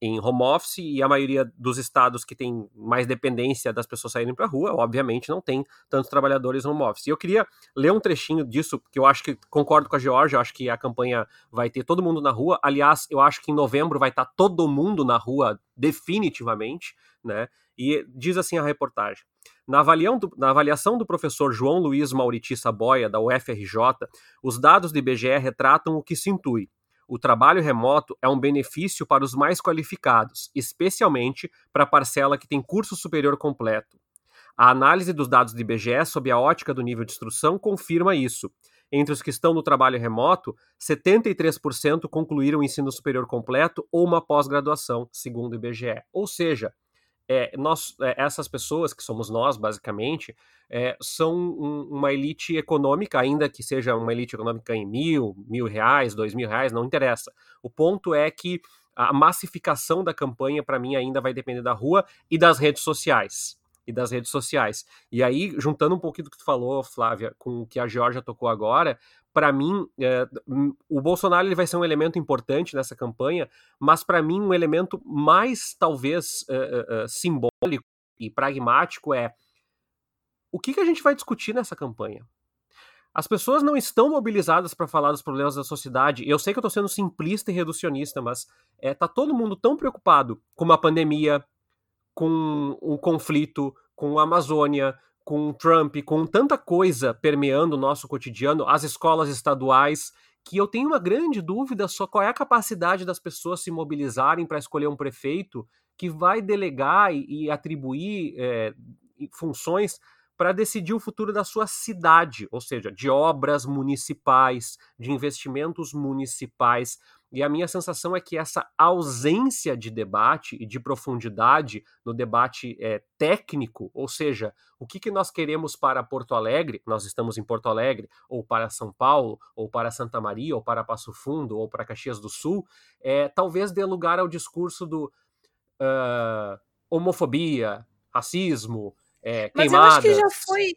Speaker 6: em home office e a maioria dos estados que tem mais dependência das pessoas saírem para a rua, obviamente, não tem tantos trabalhadores home office. E eu queria ler um trechinho disso, que eu acho que concordo com a Georgia, acho que a campanha vai ter todo mundo na rua. Aliás, eu acho que em novembro vai estar tá todo mundo na rua definitivamente, né? E diz assim a reportagem. Na, do, na, avaliação do professor João Luiz Mauriti Saboia, da UFRJ, os dados do IBGE retratam o que se intui o trabalho remoto é um benefício para os mais qualificados, especialmente para a parcela que tem curso superior completo. A análise dos dados do IBGE sob a ótica do nível de instrução confirma isso. Entre os que estão no trabalho remoto, 73% concluíram o ensino superior completo ou uma pós-graduação, segundo o IBGE. Ou seja, é, nós, é, essas pessoas, que somos nós, basicamente, é, são um, uma elite econômica, ainda que seja uma elite econômica em mil, mil reais, dois mil reais, não interessa. O ponto é que a massificação da campanha, para mim, ainda vai depender da rua e das redes sociais. E das redes sociais. E aí, juntando um pouquinho do que tu falou, Flávia, com o que a Georgia tocou agora, para mim, é, o Bolsonaro ele vai ser um elemento importante nessa campanha, mas para mim um elemento mais talvez é, é, simbólico e pragmático é o que, que a gente vai discutir nessa campanha. As pessoas não estão mobilizadas para falar dos problemas da sociedade. Eu sei que eu estou sendo simplista e reducionista, mas é, tá todo mundo tão preocupado com uma pandemia, com um conflito, com a Amazônia, com Trump, com tanta coisa permeando o nosso cotidiano, as escolas estaduais, que eu tenho uma grande dúvida só qual é a capacidade das pessoas se mobilizarem para escolher um prefeito que vai delegar e, e atribuir é, funções para decidir o futuro da sua cidade, ou seja, de obras municipais, de investimentos municipais. E a minha sensação é que essa ausência de debate e de profundidade no debate é, técnico, ou seja, o que, que nós queremos para Porto Alegre, nós estamos em Porto Alegre, ou para São Paulo, ou para Santa Maria, ou para Passo Fundo, ou para Caxias do Sul, é, talvez dê lugar ao discurso do uh, homofobia, racismo, é,
Speaker 1: Mas eu acho que já foi.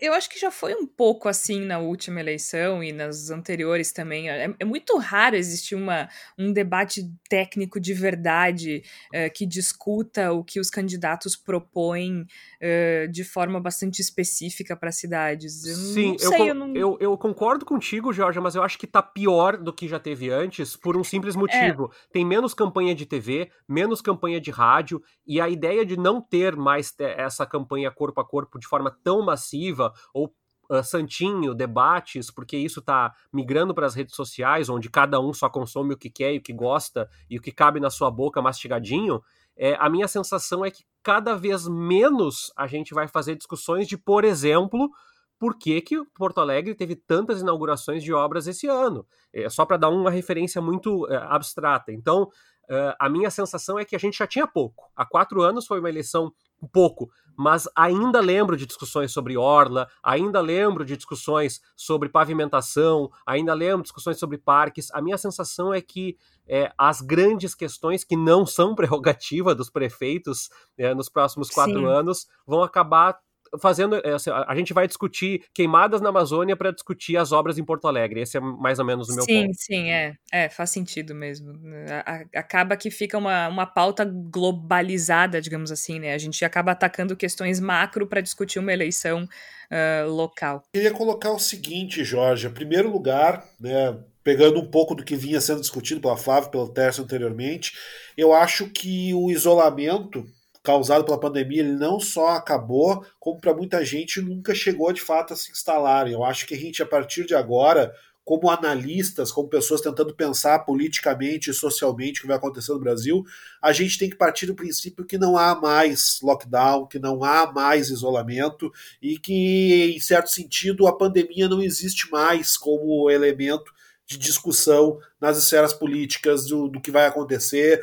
Speaker 1: Eu acho que já foi um pouco assim na última eleição e nas anteriores também. É, é muito raro existir uma, um debate técnico de verdade uh, que discuta o que os candidatos propõem uh, de forma bastante específica para cidades. Eu
Speaker 6: Sim, sei, eu, eu, não... eu, eu, concordo contigo, Jorge, mas eu acho que tá pior do que já teve antes por um simples é. motivo. É. Tem menos campanha de TV, menos campanha de rádio, e a ideia de não ter mais essa campanha corpo a corpo de forma tão massiva ou Uh, santinho, debates, porque isso está migrando para as redes sociais, onde cada um só consome o que quer e o que gosta e o que cabe na sua boca mastigadinho. É, a minha sensação é que cada vez menos a gente vai fazer discussões de, por exemplo, por que, que Porto Alegre teve tantas inaugurações de obras esse ano. É só para dar uma referência muito é, abstrata. Então, uh, a minha sensação é que a gente já tinha pouco. Há quatro anos foi uma eleição pouco, mas ainda lembro de discussões sobre orla, ainda lembro de discussões sobre pavimentação, ainda lembro de discussões sobre parques. A minha sensação é que é, as grandes questões que não são (laughs) prerrogativa dos prefeitos é, nos próximos quatro Sim. anos vão acabar fazendo. É, assim, a gente vai discutir queimadas na Amazônia para discutir as obras em Porto Alegre. Esse é mais ou menos o meu
Speaker 1: sim,
Speaker 6: ponto.
Speaker 1: Sim, sim, é. É, faz sentido mesmo. Acaba que fica uma, uma pauta globalizada, digamos assim, né? A gente acaba atacando questões macro para discutir uma eleição uh, local.
Speaker 3: Eu queria colocar o seguinte, Jorge. Em primeiro lugar, né, pegando um pouco do que vinha sendo discutido pela Flávia, pelo Tércio anteriormente, eu acho que o isolamento causado pela pandemia, ele não só acabou, como para muita gente nunca chegou de fato a se instalar. Eu acho que a gente, a partir de agora, como analistas, como pessoas tentando pensar politicamente e socialmente o que vai acontecer no Brasil, a gente tem que partir do princípio que não há mais lockdown, que não há mais isolamento e que, em certo sentido, a pandemia não existe mais como elemento de discussão nas esferas políticas do, do que vai acontecer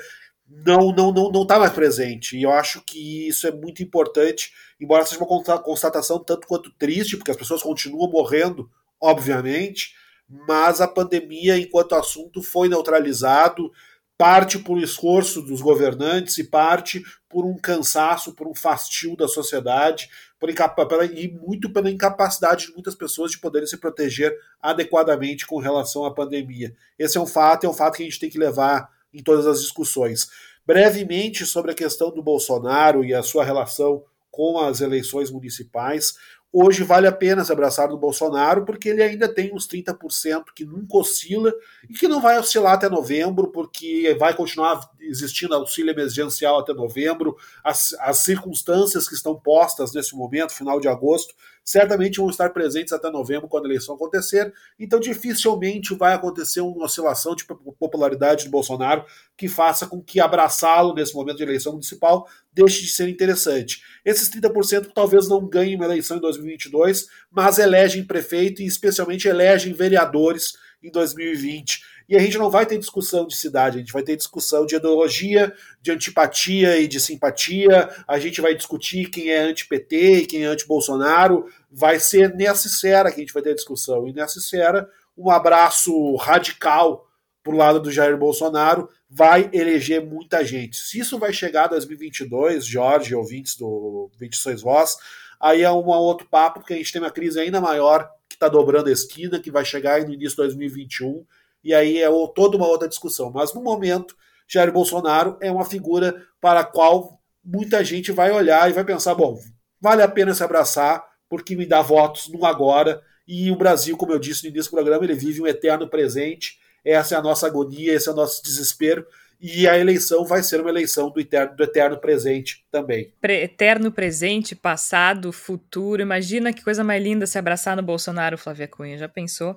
Speaker 3: não não não não está mais presente. E eu acho que isso é muito importante, embora seja uma constatação tanto quanto triste, porque as pessoas continuam morrendo, obviamente, mas a pandemia, enquanto assunto, foi neutralizado, parte por esforço dos governantes e parte por um cansaço, por um fastio da sociedade, por e muito pela incapacidade de muitas pessoas de poderem se proteger adequadamente com relação à pandemia. Esse é um fato, é um fato que a gente tem que levar em todas as discussões. Brevemente sobre a questão do Bolsonaro e a sua relação com as eleições municipais. Hoje vale a pena se abraçar do Bolsonaro, porque ele ainda tem uns 30% que nunca oscila e que não vai oscilar até novembro, porque vai continuar existindo auxílio emergencial até novembro. As, as circunstâncias que estão postas nesse momento, final de agosto, certamente vão estar presentes até novembro, quando a eleição acontecer. Então, dificilmente vai acontecer uma oscilação de popularidade do Bolsonaro que faça com que abraçá-lo nesse momento de eleição municipal deixe de ser interessante. Esses 30% talvez não ganhem uma eleição em 2022, mas elegem prefeito e especialmente elegem vereadores em 2020. E a gente não vai ter discussão de cidade, a gente vai ter discussão de ideologia, de antipatia e de simpatia. A gente vai discutir quem é anti-PT e quem é anti-Bolsonaro. Vai ser nessa esfera que a gente vai ter discussão. E nessa esfera, um abraço radical pro lado do Jair Bolsonaro vai eleger muita gente. Se isso vai chegar em 2022, Jorge, ouvintes do 26 Voz, aí é um outro papo, porque a gente tem uma crise ainda maior que está dobrando a esquina, que vai chegar no início de 2021, e aí é toda uma outra discussão. Mas no momento, Jair Bolsonaro é uma figura para a qual muita gente vai olhar e vai pensar: bom, vale a pena se abraçar, porque me dá votos no agora. E o Brasil, como eu disse no início do programa, ele vive um eterno presente essa é a nossa agonia, esse é o nosso desespero. E a eleição vai ser uma eleição do eterno, do eterno presente também.
Speaker 1: Pre eterno presente, passado, futuro. Imagina que coisa mais linda se abraçar no Bolsonaro, Flávia Cunha. Já pensou?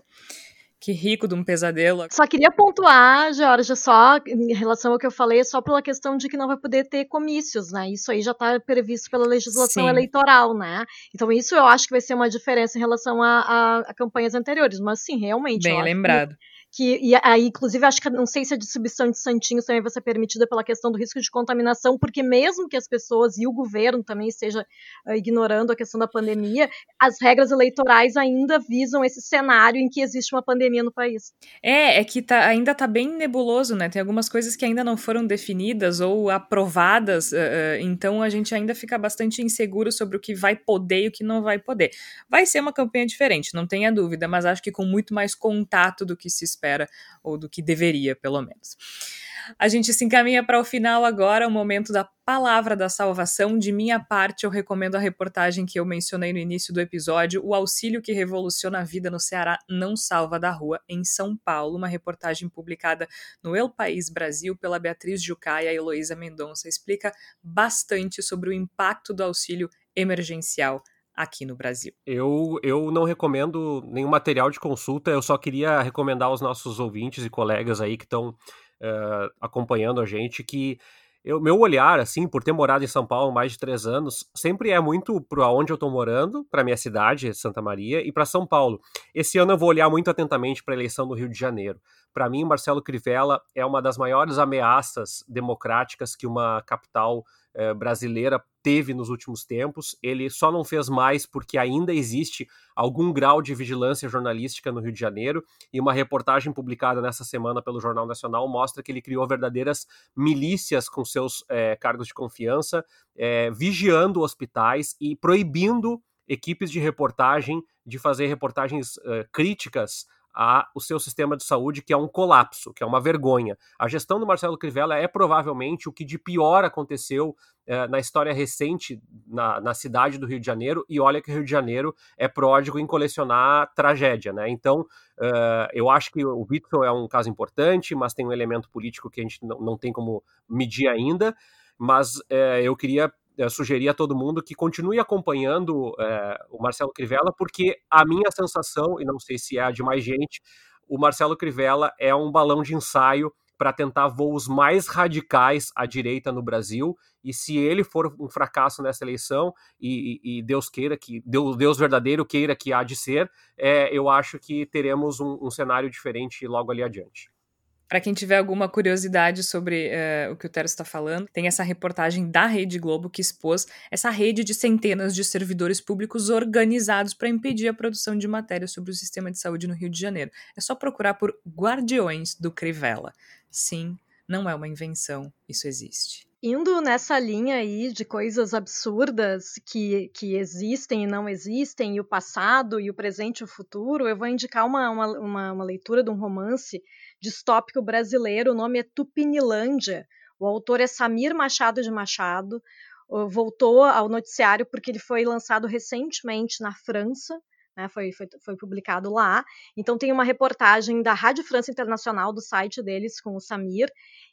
Speaker 1: Que rico de um pesadelo.
Speaker 5: Só queria pontuar, Georgia, só em relação ao que eu falei, só pela questão de que não vai poder ter comícios, né? Isso aí já está previsto pela legislação Sim. eleitoral, né? Então isso eu acho que vai ser uma diferença em relação a, a, a campanhas anteriores. Mas sim, realmente.
Speaker 1: Bem lembrado. Que
Speaker 5: que e aí, inclusive, acho que não sei se a distribuição de santinhos também vai ser permitida pela questão do risco de contaminação, porque mesmo que as pessoas e o governo também esteja uh, ignorando a questão da pandemia, as regras eleitorais ainda visam esse cenário em que existe uma pandemia no país.
Speaker 1: É, é que tá, ainda está bem nebuloso, né? Tem algumas coisas que ainda não foram definidas ou aprovadas, uh, então a gente ainda fica bastante inseguro sobre o que vai poder e o que não vai poder. Vai ser uma campanha diferente, não tenha dúvida, mas acho que com muito mais contato do que se espera espera, ou do que deveria, pelo menos. A gente se encaminha para o final agora, o momento da palavra da salvação. De minha parte, eu recomendo a reportagem que eu mencionei no início do episódio, O Auxílio que Revoluciona a Vida no Ceará Não Salva da Rua, em São Paulo, uma reportagem publicada no El País Brasil pela Beatriz Jucá e a Heloísa Mendonça. Explica bastante sobre o impacto do auxílio emergencial aqui no Brasil.
Speaker 6: Eu, eu não recomendo nenhum material de consulta, eu só queria recomendar aos nossos ouvintes e colegas aí que estão uh, acompanhando a gente que eu, meu olhar, assim, por ter morado em São Paulo mais de três anos, sempre é muito para onde eu estou morando, para minha cidade, Santa Maria, e para São Paulo. Esse ano eu vou olhar muito atentamente para a eleição do Rio de Janeiro. Para mim, Marcelo Crivella é uma das maiores ameaças democráticas que uma capital eh, brasileira teve nos últimos tempos. Ele só não fez mais porque ainda existe algum grau de vigilância jornalística no Rio de Janeiro. E uma reportagem publicada nessa semana pelo Jornal Nacional mostra que ele criou verdadeiras milícias com seus é, cargos de confiança, é, vigiando hospitais e proibindo equipes de reportagem de fazer reportagens críticas a o seu sistema de saúde, que é um colapso, que é uma vergonha. A gestão do Marcelo Crivella é provavelmente o que de pior aconteceu eh, na história recente na, na, cidade do Rio de Janeiro, e olha que o Rio de Janeiro é pródigo em colecionar tragédia, né? Então, uh, eu acho que o Witzel é um caso importante, mas tem um elemento político que a gente não, não tem como medir ainda, mas uh, eu queria sugerir a todo mundo que continue acompanhando uh, o Marcelo Crivella, porque a minha sensação, e não sei se é a de mais gente, o Marcelo Crivella é um balão de ensaio para tentar voos mais radicais à direita no Brasil. E se ele for um fracasso nessa eleição, e, e, e Deus queira que, Deus, Deus, verdadeiro queira que há de ser, é, eu acho que teremos um, um cenário diferente logo ali adiante.
Speaker 1: Para quem tiver alguma curiosidade sobre uh, o que o Tero está falando, tem essa reportagem da Rede Globo que expôs essa rede de centenas de servidores públicos organizados para impedir a produção de matérias sobre o sistema de saúde no Rio de Janeiro. É só procurar por Guardiões do Crivella. Sim, não é uma invenção, isso existe.
Speaker 5: Indo nessa linha aí de coisas absurdas que, que existem e não existem, e o passado, e o presente e o futuro, eu vou indicar uma, uma, uma leitura de um romance distópico brasileiro, o nome é Tupinilândia. O autor é Samir Machado de Machado. Voltou ao noticiário porque ele foi lançado recentemente na França, né, foi, foi, foi, publicado lá. Então tem uma reportagem da Rádio França Internacional, do site deles, com o Samir,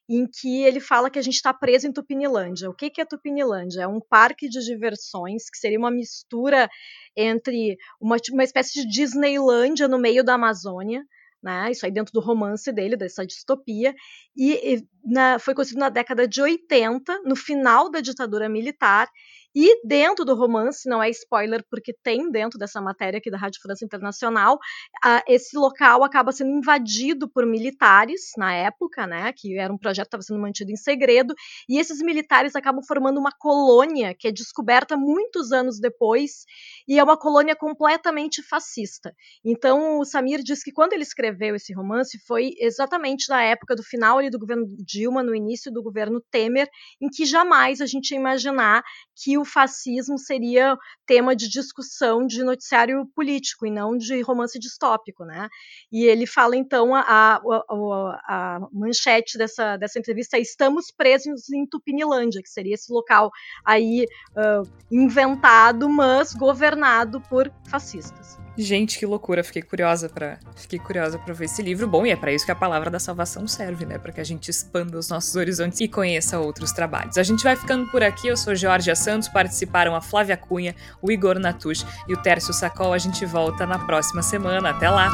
Speaker 5: em que ele fala que a gente está preso em Tupinilândia. O que, que é Tupinilândia? É um parque de diversões que seria uma mistura entre uma, uma espécie de Disneylândia no meio da Amazônia, né? Isso aí dentro do romance dele, dessa distopia, e, e na, foi construído na década de 80, no final da ditadura militar, e dentro do romance, não é spoiler, porque tem dentro dessa matéria aqui da Rádio França Internacional, uh, esse local acaba sendo invadido por militares na época, né? Que era um projeto que estava sendo mantido em segredo, e esses militares acabam formando uma colônia que é descoberta muitos anos depois, e é uma colônia completamente fascista. Então, o Samir diz que quando ele escreveu esse romance foi exatamente na época do final ali do governo Dilma, no início do governo Temer, em que jamais a gente ia imaginar que o fascismo seria tema de discussão de noticiário político e não de romance distópico, né? E ele fala então a, a, a, manchete dessa, dessa entrevista é estamos presos em Tupinilândia, que seria esse local aí uh, inventado, mas governado por fascistas.
Speaker 1: Gente, que loucura! Fiquei curiosa para fiquei curiosa para ver esse livro. Bom, e é para isso que a palavra da salvação serve, né? Para que a gente expanda os nossos horizontes e conheça outros trabalhos. A gente vai ficando por aqui. Eu sou Georgia Santos. Participaram a Flávia Cunha, o Igor Natush e o Tércio Sacol. A gente volta na próxima semana. Até lá.